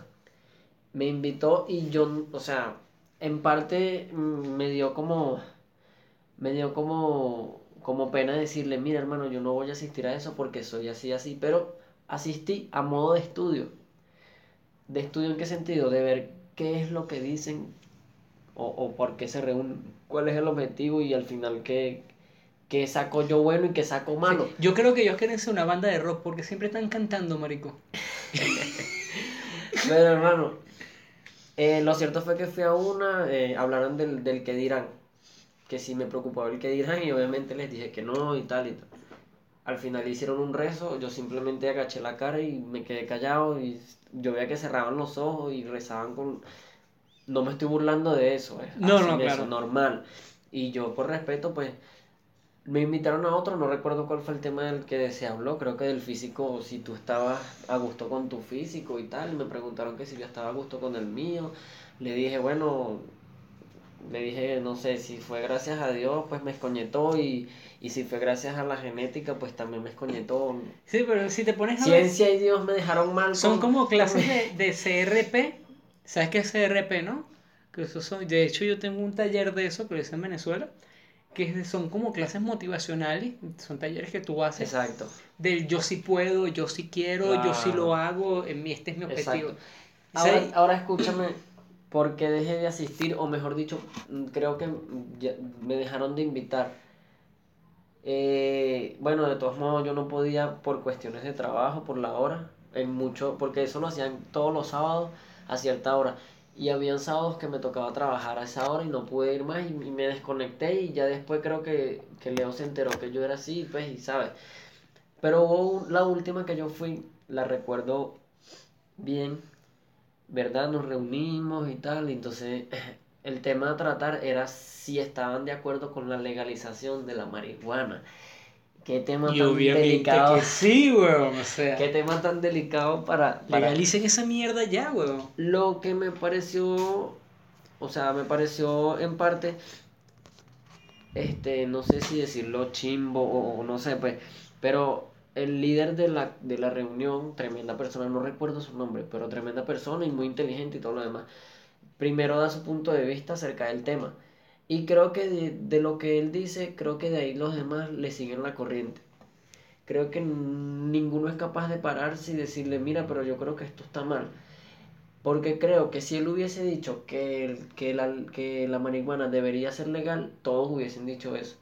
me invitó y yo, o sea, en parte mm, me dio como, me dio como, como pena decirle, mira hermano, yo no voy a asistir a eso porque soy así, así, pero asistí a modo de estudio. ¿De estudio en qué sentido? De ver qué es lo que dicen o, o por qué se reúnen, cuál es el objetivo y al final qué, qué saco yo bueno y qué saco malo. Yo creo que ellos quieren ser una banda de rock porque siempre están cantando, marico. [laughs] Pero hermano, eh, lo cierto fue que fui a una, eh, hablaron del, del que dirán, que si me preocupaba el que dirán y obviamente les dije que no y tal y tal. Al final hicieron un rezo, yo simplemente agaché la cara y me quedé callado y yo veía que cerraban los ojos y rezaban con... No me estoy burlando de eso, es No, así no, eso, claro. normal. Y yo por respeto pues me invitaron a otro, no recuerdo cuál fue el tema del que se habló, creo que del físico, si tú estabas a gusto con tu físico y tal, y me preguntaron que si yo estaba a gusto con el mío, le dije, bueno, le dije, no sé, si fue gracias a Dios, pues me escoñetó, y, y si fue gracias a la genética, pues también me escoñetó. Sí, pero si te pones a ver, Ciencia y Dios me dejaron mal. son con- como clases [laughs] de, de CRP. ¿Sabes qué es CRP, no? Que eso son, de hecho, yo tengo un taller de eso que lo hice en Venezuela, que son como clases motivacionales, son talleres que tú haces Exacto, del yo sí puedo, yo sí quiero, yo sí lo hago, en mí este es mi objetivo. Ahora, ahora escúchame, porque dejé de asistir, o mejor dicho, mm, creo que me dejaron de invitar. Eh, bueno, de todos modos yo no podía por cuestiones de trabajo, por la hora, en mucho, porque eso lo hacían todos los sábados a cierta hora. Y habían sábados que me tocaba trabajar a esa hora y no pude ir más y, me desconecté y ya después creo que, que Leo se enteró que yo era así, pues, y sabes. Pero hubo la última que yo fui, la recuerdo bien, ¿verdad? Nos reunimos y tal, y entonces [laughs] el tema a tratar era si estaban de acuerdo con la legalización de la marihuana. Qué tema y tan delicado. que [laughs] sí, weón, o sea, Qué tema tan delicado para, para legalicen esa mierda ya, weón. lo que me pareció, o sea, me pareció en parte, este, no sé si decirlo chimbo o, o no sé, pues, pero el líder de la, de la reunión, tremenda persona, no recuerdo su nombre, pero tremenda persona y muy inteligente y todo lo demás, primero da su punto de vista acerca del tema. Y creo que de, lo que él dice, creo que de ahí los demás le siguen la corriente. Creo que ninguno es capaz de pararse y decirle, mira, pero yo creo que esto está mal. Porque creo que si él hubiese dicho que, que, la, que la marihuana debería ser legal, todos hubiesen dicho eso.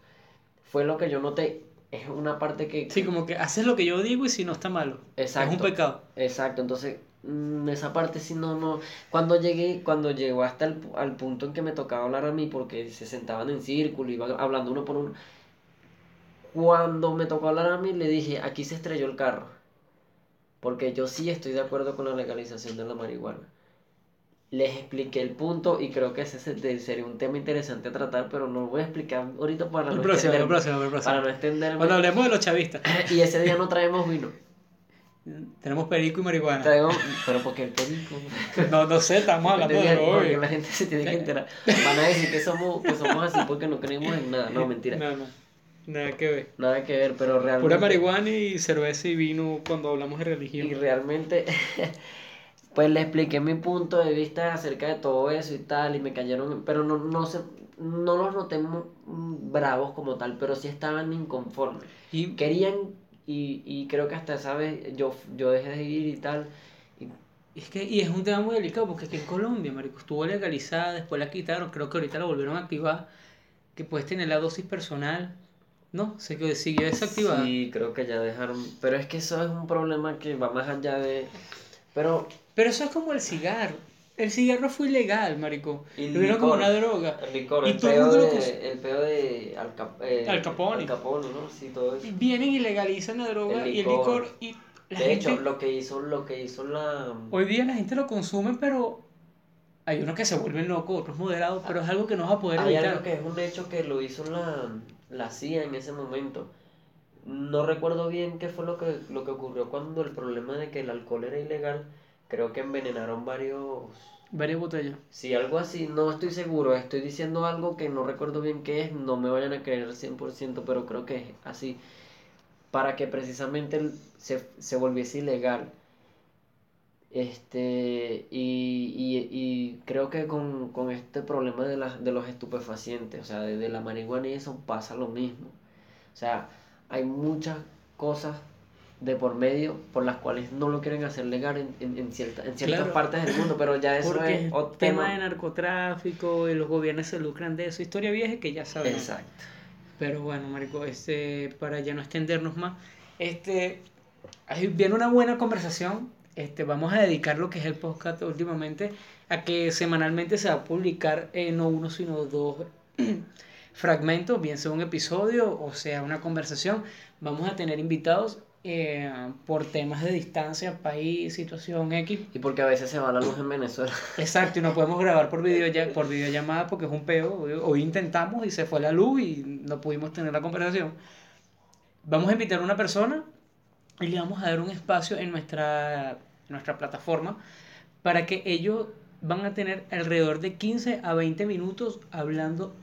Fue lo que yo noté. Es una parte que... Sí, como que haces lo que yo digo y si no está malo. Exacto. Es un pecado. Exacto, entonces mm, esa parte sí no, no. Cuando llegué, cuando llegó hasta el al punto en que me tocaba hablar a mí, porque se sentaban en círculo, iban hablando uno por uno. Cuando me tocó hablar a mí, le dije, aquí se estrelló el carro. Porque yo sí estoy de acuerdo con la legalización de la marihuana. Les expliqué el punto y creo que ese sería un tema interesante a tratar, pero no lo voy a explicar ahorita para El no próximo, extenderme. próximo, el Para próximo. no extenderme. Cuando hablemos de los chavistas, [laughs] Y ese día no traemos vino. tenemos perico y marihuana. Traemos, pero porque el perico. No, no sé, estamos hablando de lo porque la gente se tiene que enterar. Van a decir que somos, que somos así porque no creemos en nada. No, mentira. No, no, nada que ver. Nada que ver, pero realmente. Pura marihuana y cerveza y vino cuando hablamos de Y religión. realmente, [laughs] pues le expliqué mi punto de vista acerca de todo eso y tal, y me cayeron, pero no, no sé, no los noté mu- mm, bravos como tal, pero sí estaban inconformes. Y Querían, y, y creo que hasta esa vez yo, yo dejé de ir y tal. y es que y es un tema muy delicado porque aquí en Colombia, marico, estuvo legalizada, después la quitaron, creo que ahorita la volvieron a activar, que puedes tener la dosis personal. No, se quedó, siguió desactivada. Sí, creo que ya dejaron, pero es que eso es un problema que va más allá de... Pero Pero eso es como el cigarro. El cigarro fue ilegal, marico. Y Lo vieron como una droga. El licor, Y el peo de, el peo de Al, Cap- eh, Al Capone. Al Capone, ¿no? Sí, todo eso. Y Vienen y legalizan la droga El y el licor. Y la De hecho, gente, lo que hizo, lo que hizo la... hoy día la gente lo consume, pero hay unos que se vuelven locos, otros moderados, pero es algo que no vas a poder Hay evitar. algo que es un hecho que lo hizo la, la CIA en ese momento. No recuerdo bien qué fue lo que, lo que ocurrió cuando el problema de que el alcohol era ilegal. Creo que envenenaron varios... Varias botellas. Sí, algo así, no estoy seguro, estoy diciendo algo que no recuerdo bien qué es, no me vayan a creer 100%, pero creo que es así, para que precisamente se, se volviese ilegal. Este, y, y, y creo que con, con este problema de, las de los estupefacientes, o sea, de, de la marihuana y eso pasa lo mismo. O sea, hay muchas cosas de por medio por las cuales no lo quieren hacer legal en, en, en, cierta- en ciertas Claro. partes del mundo, pero ya eso es otro tema de narcotráfico y los gobiernos se lucran de eso. Historia vieja que ya sabemos. Exacto. Pero bueno, Marico, este, para ya no extendernos más, este, ahí viene una buena conversación. Este, vamos a dedicar lo que es el podcast últimamente a que semanalmente se va a publicar eh, no uno, sino dos [clears throat] fragmentos, bien sea un episodio o sea una conversación. Vamos a tener invitados eh, por temas de distancia, país, situación X. Y porque a veces se va la luz en Venezuela. [laughs] Exacto, y no podemos grabar por, video, por videollamada porque es un peo. Hoy, intentamos y se fue la luz y no pudimos tener la conversación. Vamos a invitar a una persona y le vamos a dar un espacio en nuestra, en nuestra plataforma para que ellos van a tener alrededor de 15 a 20 minutos hablando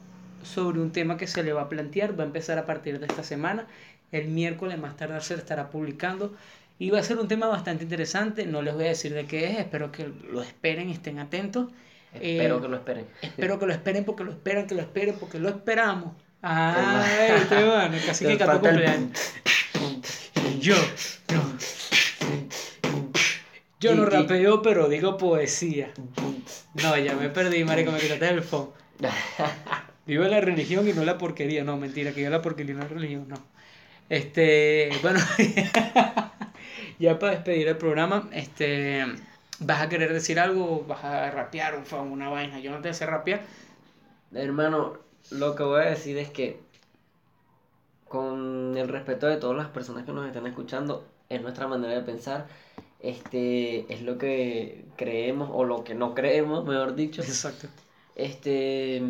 sobre un tema que se le va a plantear. Va a empezar a partir de esta semana. El miércoles más tardar se estará publicando. Y va a ser un tema bastante interesante. No les voy a decir de qué es. Espero que lo esperen y estén atentos. Espero Eh, que lo esperen. Espero que lo esperen porque lo esperan, que lo esperen porque lo esperamos. Ah, [laughs] este bueno, casi que cantó cumpleaños. [laughs] Yo, no. Yo no rapeo, pero digo poesía. No, ya me perdí, marico, me quitaste el phone. [laughs] Vivo la religión y no la porquería. No, mentira, que yo la porquería y no la religión, no. Este, bueno, [laughs] ya para despedir el programa, este, ¿vas a querer decir algo? ¿Vas a rapear un fan, una vaina? Yo no te sé rapear. Hermano, lo que voy a decir es que con el respeto de todas las personas que nos están escuchando, es nuestra manera de pensar, este es lo que creemos o lo que no creemos, mejor dicho. Exacto. Este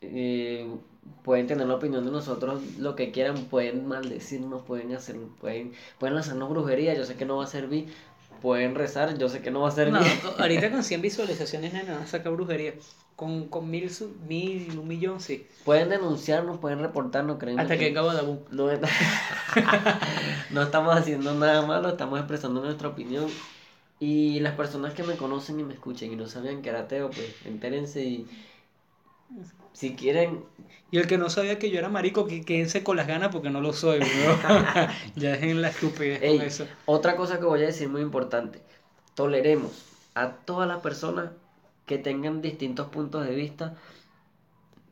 eh, pueden tener la opinión de nosotros lo que quieran, pueden maldecirnos, pueden hacer, pueden, pueden lanzarnos brujería, yo sé que no va a servir, pueden rezar, yo sé que no va a servir. No, [laughs] ahorita con 100 visualizaciones no van a sacar brujería. Con, con mil, mil, un millón, sí. Pueden denunciarnos, pueden reportarnos, créeme Hasta que acaba de No, es- [laughs] no estamos haciendo nada malo, estamos expresando nuestra opinión. Y las personas que me conocen y me escuchen y no sabían que era ateo, pues entérense y si quieren, Y el que no sabía que yo era marico, que quédense con las ganas porque no lo soy, [laughs] ya dejen la estupidez Ey, con eso. otra cosa que voy a decir muy importante, toleremos a todas las personas que tengan distintos puntos de vista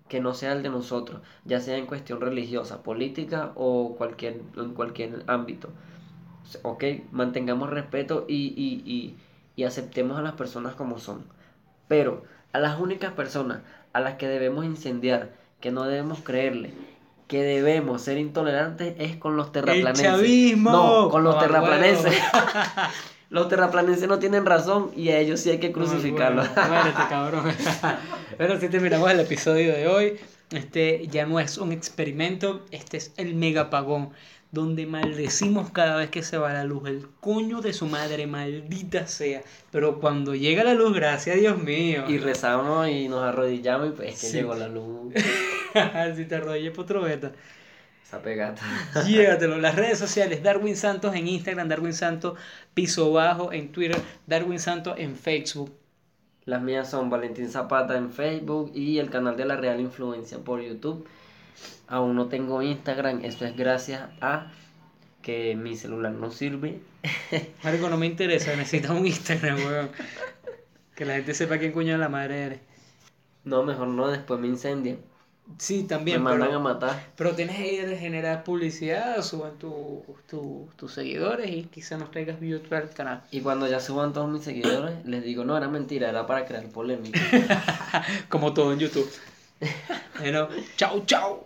que no sea el de nosotros, ya sea en cuestión religiosa, política o cualquier, en cualquier ámbito. Ok, mantengamos respeto y, y, y, y aceptemos a las personas como son. Pero a las únicas personas a las que debemos incendiar, que no debemos creerle, que debemos ser intolerantes es con los terraplaneses. chavismo! No, con los Ah, terraplaneses. [laughs] los terraplaneses no tienen razón y a ellos sí hay que crucificarlos. Bueno, [laughs] muérete, cabrón. [laughs] Bueno, así terminamos el episodio de hoy. Este ya no es un experimento, este es el megapagón, donde maldecimos cada vez que se va la luz. El coño de su madre, maldita sea. Pero cuando llega la luz, gracias a Dios mío. y rezamos y nos arrodillamos y pues es que Sí. llegó la luz. [laughs] si te arrodillas por otro beta. Esa pegata. [laughs] Llévatelo. Las redes sociales, Darwin Santos en Instagram, Darwin Santos piso bajo en Twitter, Darwin Santos en Facebook. Las mías son Valentín Zapata en Facebook y el canal de la Real Influencia por YouTube. Aún no tengo Instagram, esto es gracias a que mi celular no sirve. [laughs] Marco, no me interesa, necesitas un Instagram, weón. Que la gente sepa quién coño de la madre eres. No, mejor no, después me incendian. Sí, Me también, mandan a matar. pero tienes ahí de generar publicidad, suban tu, tu- tus seguidores y quizá nos traigas views para el canal. Y cuando ya suban todos mis seguidores, les digo, no, era mentira, era para crear polémica. [laughs] Como todo en YouTube. Bueno, chao, chao.